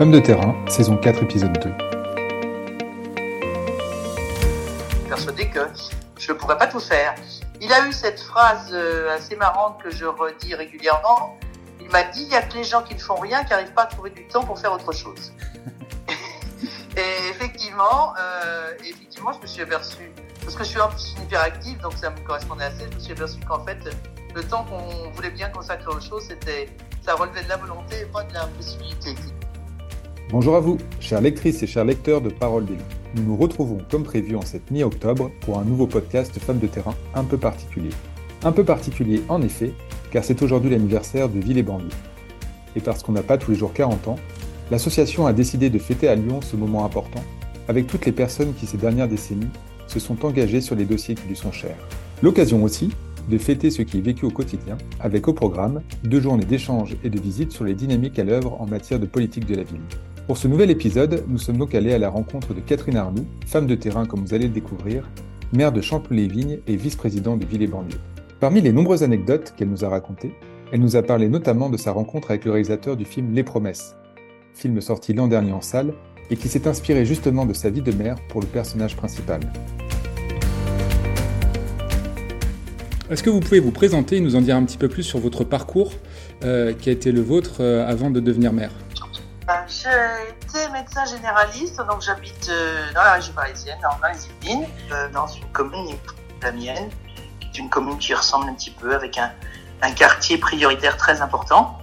Homme de terrain, saison 4, épisode 2. Persuadé que je ne pourrais pas tout faire. Il a eu cette phrase euh, assez marrante que je redis régulièrement. Il m'a dit il n'y a que les gens qui ne font rien qui n'arrivent pas à trouver du temps pour faire autre chose. et effectivement, euh, effectivement, je me suis aperçu, parce que je suis un peu hyperactif, donc ça me correspondait assez, je me suis aperçu qu'en fait, le temps qu'on voulait bien consacrer aux choses, c'était, ça relevait de la volonté et pas de l'impossibilité. Bonjour à vous, chères lectrices et chers lecteurs de Parole des Nous nous retrouvons comme prévu en cette mi-octobre pour un nouveau podcast Femmes de terrain un peu particulier. Un peu particulier en effet, car c'est aujourd'hui l'anniversaire de Ville et Banlieue. Et parce qu'on n'a pas tous les jours 40 ans, l'association a décidé de fêter à Lyon ce moment important, avec toutes les personnes qui ces dernières décennies se sont engagées sur les dossiers qui lui sont chers. L'occasion aussi de fêter ce qui est vécu au quotidien, avec au programme deux journées d'échanges et de visites sur les dynamiques à l'œuvre en matière de politique de la ville. Pour ce nouvel épisode, nous sommes donc allés à la rencontre de Catherine Arnoux, femme de terrain comme vous allez le découvrir, maire de Champlouis-les-Vignes et vice-présidente de Ville et Banlieue. Parmi les nombreuses anecdotes qu'elle nous a racontées, elle nous a parlé notamment de sa rencontre avec le réalisateur du film Les Promesses, film sorti l'an dernier en salle et qui s'est inspiré justement de sa vie de mère pour le personnage principal. Est-ce que vous pouvez vous présenter et nous en dire un petit peu plus sur votre parcours euh, qui a été le vôtre euh, avant de devenir ben, J'ai été médecin généraliste, donc j'habite euh, dans la région parisienne, dans les Yvelines, dans une commune, la mienne, qui est une commune qui ressemble un petit peu avec un, un quartier prioritaire très important.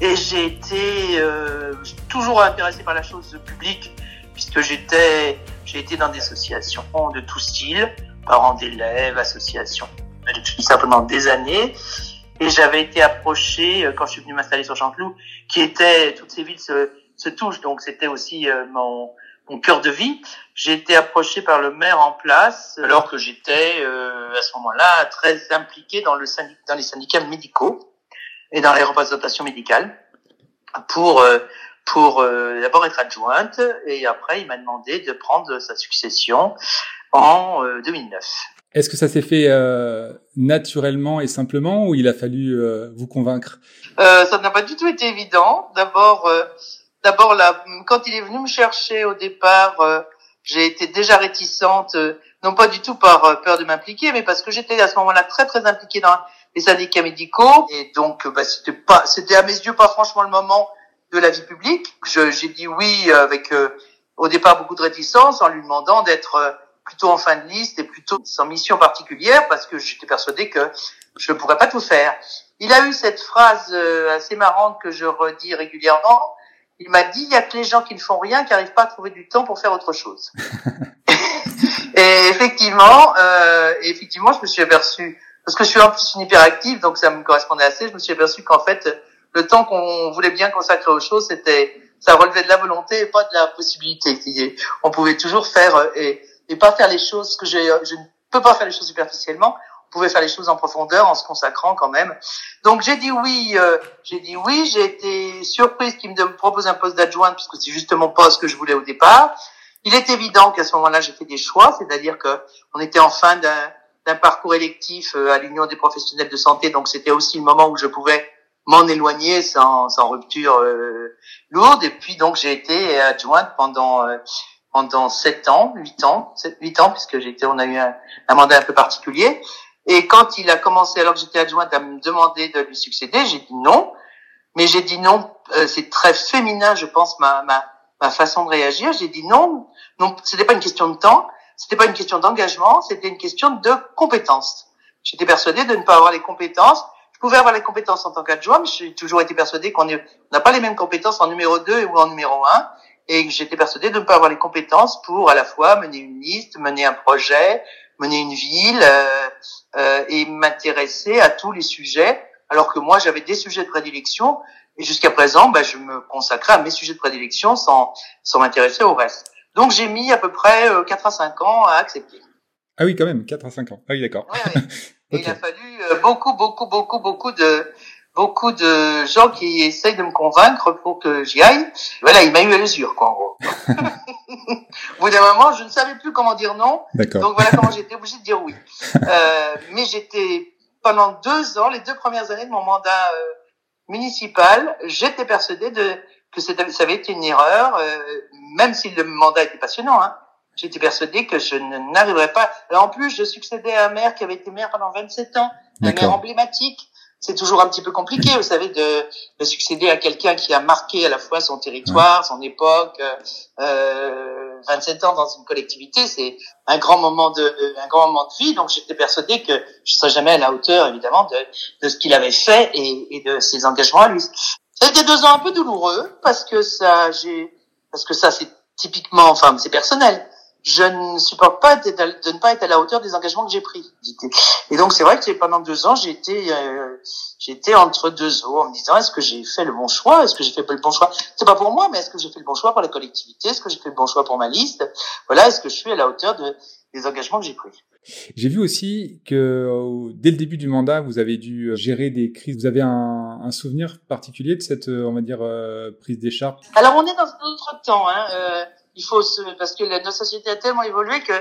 Et j'ai été euh, toujours intéressé par la chose publique, puisque j'étais j'ai été dans des associations de tout style, parents d'élèves, associations, depuis simplement des années. Et j'avais été approché, euh, quand je suis venu m'installer sur Chanteloup, qui était, toutes ces villes se touchent, donc c'était aussi euh, mon, mon cœur de vie. J'ai été approché par le maire en place, alors que j'étais euh, à ce moment-là très impliqué dans, le syndic- dans les syndicats médicaux et dans les représentations médicales, pour, euh, pour euh, d'abord être adjointe, et après il m'a demandé de prendre sa succession en euh, 2009. Est-ce que ça s'est fait euh, naturellement et simplement ou il a fallu euh, vous convaincre? Euh, ça n'a pas du tout été évident. D'abord, euh, d'abord là, quand il est venu me chercher au départ, euh, j'ai été déjà réticente, euh, non pas du tout par euh, peur de m'impliquer, mais parce que j'étais à ce moment-là très très impliquée dans les syndicats médicaux et donc euh, bah, c'était pas, c'était à mes yeux pas franchement le moment de la vie publique. J'ai dit oui avec euh, au départ beaucoup de réticence en lui demandant d'être plutôt en fin de liste et plutôt sans mission particulière parce que j'étais persuadée que je ne pourrais pas tout faire. Il a eu cette phrase assez marrante que je redis régulièrement. Il m'a dit il y a que les gens qui ne font rien qui n'arrivent pas à trouver du temps pour faire autre chose. et effectivement, euh, effectivement, je me suis aperçu parce que je suis en plus une hyperactive, donc ça me correspondait assez. Je me suis aperçu qu'en fait, le temps qu'on voulait bien consacrer aux choses, c'était ça relevait de la volonté et pas de la possibilité. On pouvait toujours faire euh, et, et pas faire les choses que j'ai. Je ne peux pas faire les choses superficiellement. Pouvait faire les choses en profondeur en se consacrant quand même. Donc j'ai dit oui, euh, j'ai dit oui, j'ai été surprise qu'il me propose un poste d'adjointe puisque c'est justement pas ce que je voulais au départ. Il est évident qu'à ce moment-là, j'ai fait des choix, c'est-à-dire que on était en fin d'un parcours électif euh, à l'Union des professionnels de santé, donc c'était aussi le moment où je pouvais m'en éloigner sans, rupture euh, lourde. Et puis donc j'ai été adjointe pendant euh, pendant sept ans, huit ans, huit ans puisque j'étais, on a eu un mandat un peu particulier. Et quand il a commencé, alors que j'étais adjointe, à me demander de lui succéder, j'ai dit non. Mais j'ai dit non, euh, c'est très féminin, je pense, ma, ma, ma façon de réagir. J'ai dit non, non, c'était pas une question de temps, c'était pas une question d'engagement, c'était une question de compétences. J'étais persuadée de ne pas avoir les compétences. Je pouvais avoir les compétences en tant qu'adjoint, mais j'ai toujours été persuadée qu'on n'a pas les mêmes compétences en numéro 2 ou en numéro 1. Et j'étais persuadée de ne pas avoir les compétences pour à la fois mener une liste, mener un projet, mener une ville euh, euh, et m'intéresser à tous les sujets. Alors que moi, j'avais des sujets de prédilection et jusqu'à présent, bah, je me consacrais à mes sujets de prédilection sans, sans m'intéresser au reste. Donc j'ai mis à peu près euh, 4 à 5 ans à accepter. Ah oui, quand même, 4 à 5 ans. Ah oui, d'accord. Ouais, ouais. Et Ok. Il a fallu euh, beaucoup, beaucoup, beaucoup, beaucoup de beaucoup de gens qui essayent de me convaincre pour que j'y aille. Voilà, il m'a eu à l'usure, quoi, en gros. Au bout d'un moment, je ne savais plus comment dire non. D'accord. Donc voilà comment j'étais obligée de dire oui. Euh, mais j'étais pendant deux ans, les deux premières années de mon mandat euh, municipal, j'étais persuadée de que ça avait été une erreur, euh, même si le mandat était passionnant. Hein. J'étais persuadée que je n'arriverais pas. Alors en plus, je succédais à un maire qui avait été maire pendant 27 ans, un maire emblématique. C'est toujours un petit peu compliqué, vous savez, de, de succéder à quelqu'un qui a marqué à la fois son territoire, son époque. Euh, 27 ans dans une collectivité, c'est un grand moment de un grand moment de vie. Donc j'étais persuadée que je serais jamais à la hauteur, évidemment, de, de ce qu'il avait fait et, et de ses engagements à lui. C'était deux ans un peu douloureux parce que ça, j'ai, parce que ça, c'est typiquement, enfin, c'est personnel je ne supporte pas de, ne pas être à la hauteur des engagements que j'ai pris. Et donc c'est vrai que pendant deux ans, été, euh, j'étais entre deux eaux en me disant est-ce que j'ai fait le bon choix, est-ce que j'ai fait le bon choix? C'est pas pour moi, mais est-ce que j'ai fait le bon choix pour la collectivité, est-ce que j'ai fait le bon choix pour ma liste? Voilà, est-ce que je suis à la hauteur de, des engagements que j'ai pris? J'ai vu aussi que dès le début du mandat, vous avez dû euh, gérer des crises. Vous avez un, un souvenir particulier de cette, euh, on va dire, prise d'écharpe Alors on est dans un autre temps. Hein. Euh, il faut se, parce que notre société a tellement évolué que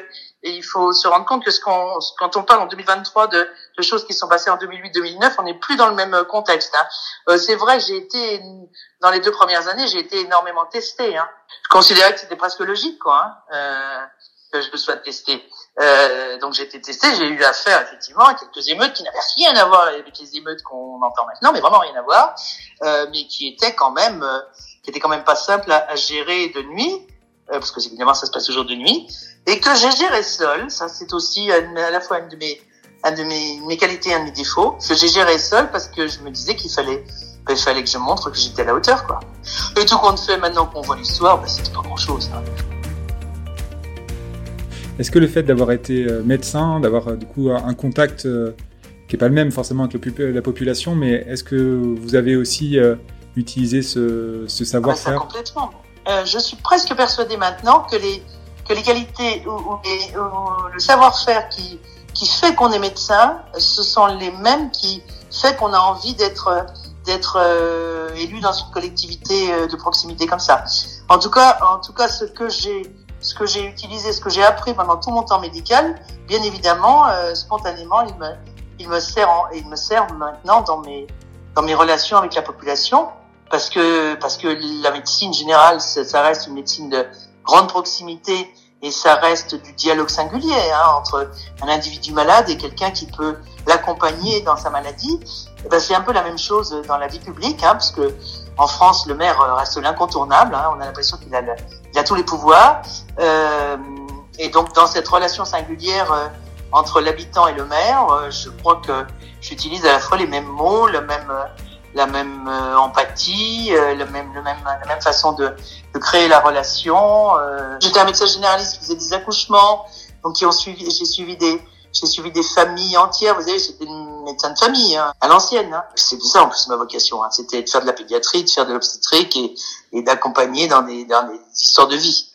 et il faut se rendre compte que ce qu'on, quand on parle en 2023 de, de choses qui sont passées en 2008-2009, on n'est plus dans le même contexte. Hein. Euh, c'est vrai, j'ai été dans les deux premières années, j'ai été énormément testé. Hein. Je considérais que c'était presque logique, quoi, hein, euh, que je me sois testé. Euh, donc j'ai été testé, j'ai eu affaire effectivement à quelques émeutes qui n'avaient rien à voir avec les émeutes qu'on entend maintenant, mais vraiment rien à voir, euh, mais qui étaient quand même, euh, qui étaient quand même pas simples à, à gérer de nuit. Euh, parce que évidemment ça se passe toujours de nuit, et que j'ai géré seul. Ça c'est aussi à la fois une de mes, une de mes, mes qualités et un de mes défauts, que j'ai géré seul parce que je me disais qu'il fallait, ben, il fallait que je montre que j'étais à la hauteur, quoi. Et tout compte fait, maintenant qu'on voit l'histoire, ben, c'était pas grand chose. Hein. Est-ce que le fait d'avoir été euh, médecin, d'avoir euh, du coup un contact qui est pas le même forcément avec la population, mais est-ce que vous avez aussi utilisé ce, ce savoir-faire? Complètement. Euh, je suis presque persuadée maintenant que les que les qualités ou, ou, le savoir-faire qui qui fait qu'on est médecin, ce sont les mêmes qui fait qu'on a envie d'être d'être euh, élu dans une collectivité euh, de proximité comme ça. En tout cas, en tout cas, ce que j'ai ce que j'ai utilisé, ce que j'ai appris pendant tout mon temps médical, bien évidemment, euh, spontanément, il me il me sert en, il me sert maintenant dans mes dans mes relations avec la population parce que parce que la médecine générale, ça, ça, reste une médecine de grande proximité et ça reste du dialogue singulier hein, entre un individu malade et quelqu'un qui peut l'accompagner dans sa maladie. Et ben c'est un peu la même chose dans la vie publique, hein, parce que en France, le maire reste l'incontournable. Hein, on a l'impression qu'il a, il a tous les pouvoirs. Euh, et donc dans cette relation singulière euh, entre l'habitant et le maire, euh, je crois que j'utilise à la fois les mêmes mots, le même euh, la même euh, empathie, euh, le même, le même, la même façon de, de créer la relation. Euh. J'étais un médecin généraliste qui faisait des accouchements, donc qui ont suivi, j'ai suivi des, j'ai suivi des familles entières. Vous savez, j'étais une médecin de famille hein, à l'ancienne. Hein. C'est ça en plus ma vocation. Hein. C'était de faire de la pédiatrie, de faire de l'obstétrique et, et d'accompagner dans des, dans des histoires de vie.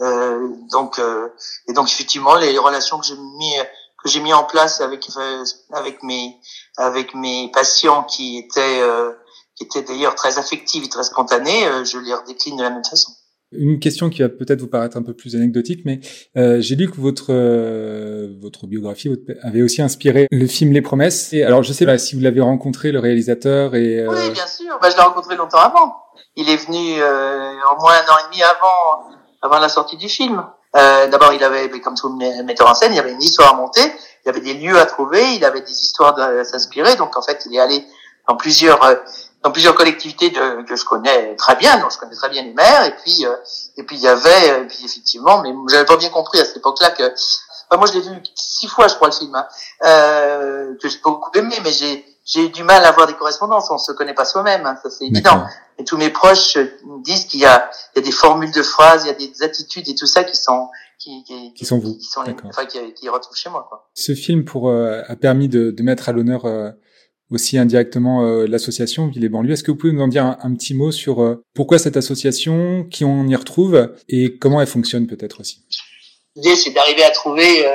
Euh, donc, euh, et donc effectivement, les relations que j'ai mis que j'ai mis en place avec avec mes avec mes patients qui étaient euh, qui étaient d'ailleurs très affectifs et très spontanés, euh, je les redécline de la même façon. Une question qui va peut-être vous paraître un peu plus anecdotique, mais euh, j'ai lu que votre euh, votre biographie avait aussi inspiré le film Les Promesses. Et alors je sais pas si vous l'avez rencontré le réalisateur et. Euh... Oui, bien sûr. Bah, je l'ai rencontré longtemps avant. Il est venu euh, au moins un an et demi avant avant la sortie du film. D'abord, il avait, comme tout metteur en scène, il avait une histoire à monter il avait des lieux à trouver, il avait des histoires à s'inspirer. Donc en fait, il est allé dans plusieurs euh, dans plusieurs collectivités de, que je connais très bien, donc je connais très bien les maires. Et puis euh, et puis il y avait, et puis effectivement, mais j'avais pas bien compris à cette époque-là que moi je l'ai vu six fois, je crois le film, hein, euh, que j'ai beaucoup aimé, mais j'ai j'ai du mal à avoir des correspondances. On se connaît pas soi-même, hein, ça c'est évident. Et tous mes proches me disent qu'il y a, il y a des formules de phrases, il y a des attitudes et tout ça qui sont qui, qui, qui sont vous, qui sont les, enfin, qui, qui retrouvent chez moi. Quoi. Ce film pour euh, a permis de, de mettre à l'honneur euh, aussi indirectement euh, l'association Ville et banlieue. Est-ce que vous pouvez nous en dire un, un petit mot sur pourquoi cette association, qui on y retrouve et comment elle fonctionne peut-être aussi? L'idée, c'est d'arriver à trouver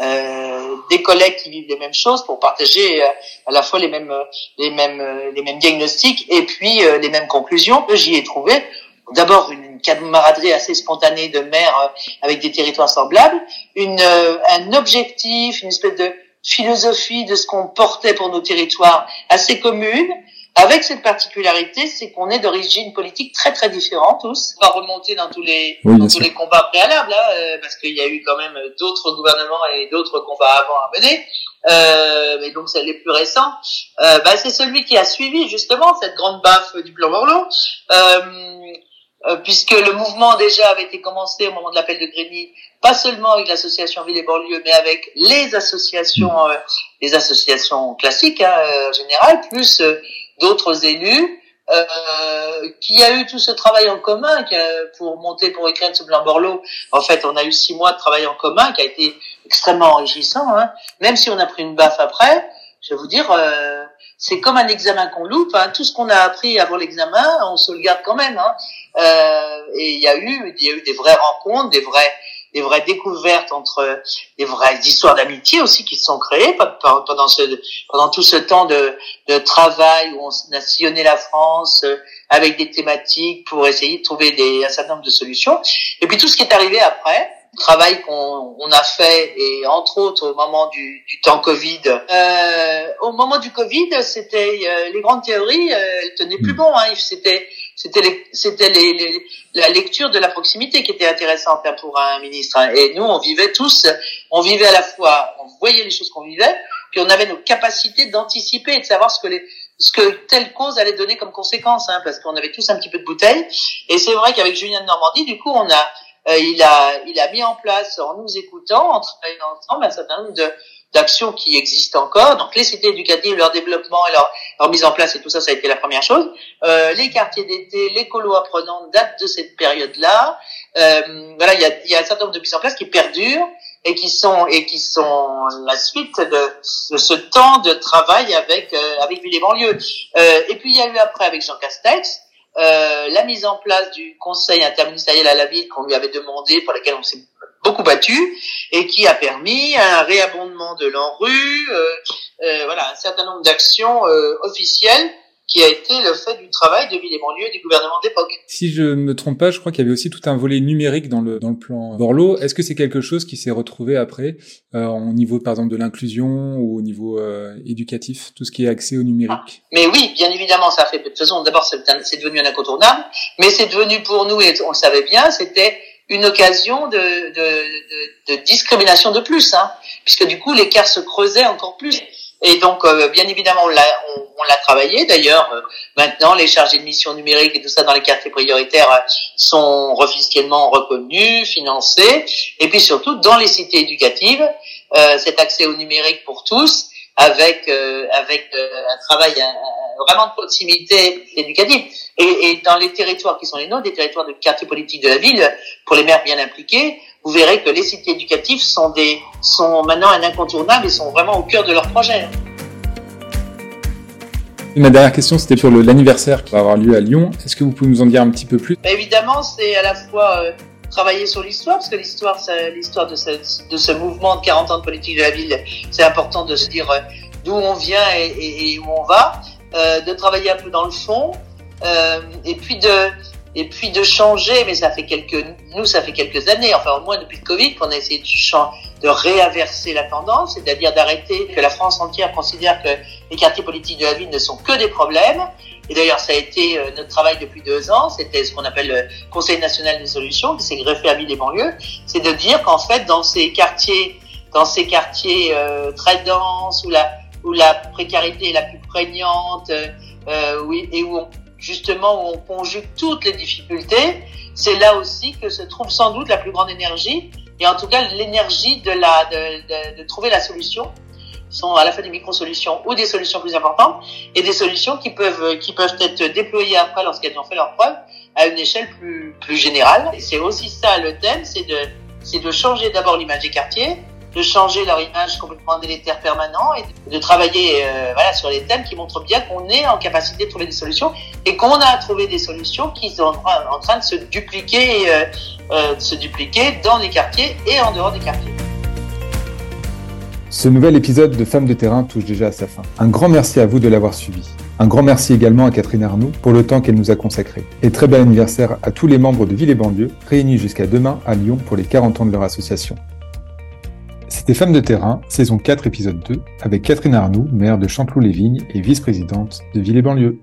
euh, des collègues qui vivent les mêmes choses pour partager à la fois les mêmes, les mêmes, les mêmes diagnostics et puis les mêmes conclusions. J'y ai trouvé d'abord une camaraderie assez spontanée de maires euh, avec des territoires semblables, une, euh, un objectif, une espèce de philosophie de ce qu'on portait pour nos territoires assez commune, avec cette particularité, c'est qu'on est d'origine politique très très différente tous. On va remonter dans tous les dans tous les combats préalables, hein, euh, parce qu'il y a eu quand même d'autres gouvernements et d'autres combats avant à mener. Euh, mais donc c'est les plus récents. Euh, bah, c'est celui qui a suivi justement cette grande baffe du plan Borloo. Euh, euh, puisque le mouvement déjà avait été commencé au moment de l'appel de Grigny, pas seulement avec l'association Ville et Banlieue, mais avec les associations, euh, les associations classiques hein, euh, générales, plus d'autres élus, qui a eu tout ce travail en commun pour monter, pour écrire ce plan Borloo. En fait, on a eu six mois de travail en commun qui a été extrêmement enrichissant, hein, même si on a pris une baffe après. Je vais vous dire, c'est comme un examen qu'on loupe. Hein. Tout ce qu'on a appris avant l'examen, on se le garde quand même. Hein. Euh, et il y a eu, il y a eu des vraies rencontres, des vraies, des vraies découvertes entre des vraies histoires d'amitié aussi qui se sont créées pendant ce, pendant tout ce temps de, de travail où on a sillonné la France euh, avec des thématiques pour essayer de trouver des, un certain nombre de solutions. Et puis tout ce qui est arrivé après, travail qu'on on a fait et entre autres au moment du, du temps Covid. Euh, au moment du Covid, c'était euh, les grandes théories, euh, elles tenaient plus mm. bon. Hein, c'était c'était c'était les, les, la lecture de la proximité qui était intéressante hein, pour un ministre. Hein. Et nous, on vivait tous, on vivait à la fois, on voyait les choses qu'on vivait, puis on avait nos capacités d'anticiper et de savoir ce que les ce que telle cause allait donner comme conséquence, hein, parce qu'on avait tous un petit peu de bouteille. Et c'est vrai qu'avec Julien de Normandie, du coup, on a euh, il a il a mis en place en nous écoutant, en travaillant ensemble, un certain nombre de d'actions qui existent encore. Donc les cités éducatives, leur développement et leur, leur, mise en place et tout ça, ça a été la première chose. Euh, les quartiers d'été, les colos apprenants datent de cette période-là. Euh, voilà, il y a, y a un certain nombre de mises en place qui perdurent et qui sont et qui sont la suite de, de ce temps de travail avec euh, avec Ville et banlieue. Euh, et puis il y a eu après avec Jean Castex euh, la mise en place du conseil interministériel à la ville qu'on lui avait demandé, pour laquelle on s'est beaucoup battu, et qui a permis un réabondement de l'ANRU, euh, euh, voilà, un certain nombre d'actions euh, officielles qui a été le fait du travail de Ville et banlieue du gouvernement d'époque. Si je ne me trompe pas, je crois qu'il y avait aussi tout un volet numérique dans le dans le plan Borloo. Est-ce que c'est quelque chose qui s'est retrouvé après euh, au niveau par exemple de l'inclusion ou au niveau euh, éducatif, tout ce qui est accès au numérique? Ah. Mais oui, bien évidemment, ça fait de toute façon d'abord c'est devenu un incontournable, mais c'est devenu pour nous et on le savait bien, c'était une occasion de, de, de, de discrimination de plus, hein, puisque du coup l'écart se creusait encore plus. Et donc, euh, bien évidemment, on l'a, travaillé. D'ailleurs, euh, maintenant, les chargés de mission numérique et tout ça dans les quartiers prioritaires euh, sont officiellement reconnus, financés. Et puis surtout, dans les cités éducatives, cet accès au numérique pour tous, avec avec un travail vraiment de proximité éducative. Et, et, dans les territoires qui sont les nôtres, des territoires de quartier politique de la ville, pour les maires bien impliqués, vous verrez que les cités éducatives sont, des, sont maintenant un incontournable et sont vraiment au cœur de leur projet. Ma dernière question, c'était sur l'anniversaire qui va avoir lieu à Lyon. Est-ce que vous pouvez nous en dire un petit peu plus? Bah, Évidemment, c'est à la fois euh, travailler sur l'histoire, parce que l'histoire, l'histoire de ce, de ce mouvement de 40 ans de politique de la ville, c'est important de se dire euh, d'où on vient et, et, où on va, euh, de travailler un peu dans le fond, euh, et puis de et puis de changer, mais ça fait quelques, nous, ça fait quelques années, enfin au moins depuis le Covid, qu'on a essayé de, de réaverser la tendance, c'est-à-dire d'arrêter que la France entière considère que les quartiers politiques de la ville ne sont que des problèmes. Et d'ailleurs, ça a été euh, notre travail depuis deux ans. C'était ce qu'on appelle le Conseil national des solutions, qui s'est greffé à ville et banlieues. C'est de dire qu'en fait, dans ces quartiers, dans ces quartiers euh, très denses où la où la précarité est la plus prégnante, euh, oui, et où on justement où on conjugue toutes les difficultés, c'est là aussi que se trouve sans doute la plus grande énergie, et en tout cas l'énergie de, la, de, de, de trouver la solution sont à la fois des micro-solutions ou des solutions plus importantes et des solutions qui peuvent qui peuvent être déployées après lorsqu'elles ont fait leur preuve à une échelle plus plus générale. C'est aussi ça le thème, c'est de c'est de changer d'abord l'image des quartiers, de changer leur image complètement délétère permanent et de travailler euh, voilà, sur les thèmes qui montrent bien qu'on est en capacité de trouver des solutions et qu'on a trouvé des solutions qui sont en train de se dupliquer, euh, euh, se dupliquer dans les quartiers et en dehors des quartiers. Ce nouvel épisode de Femmes de terrain touche déjà à sa fin. Un grand merci à vous de l'avoir suivi. Un grand merci également à Catherine Arnoux pour le temps qu'elle nous a consacré. Et très bel anniversaire à tous les membres de Ville et Banlieue, réunis jusqu'à demain à Lyon pour les 40 ans de leur association. C'était Femmes de terrain, saison 4, épisode 2, avec Catherine Arnoux, maire de Chanteloup-les-Vignes et vice-présidente de Ville et Banlieue.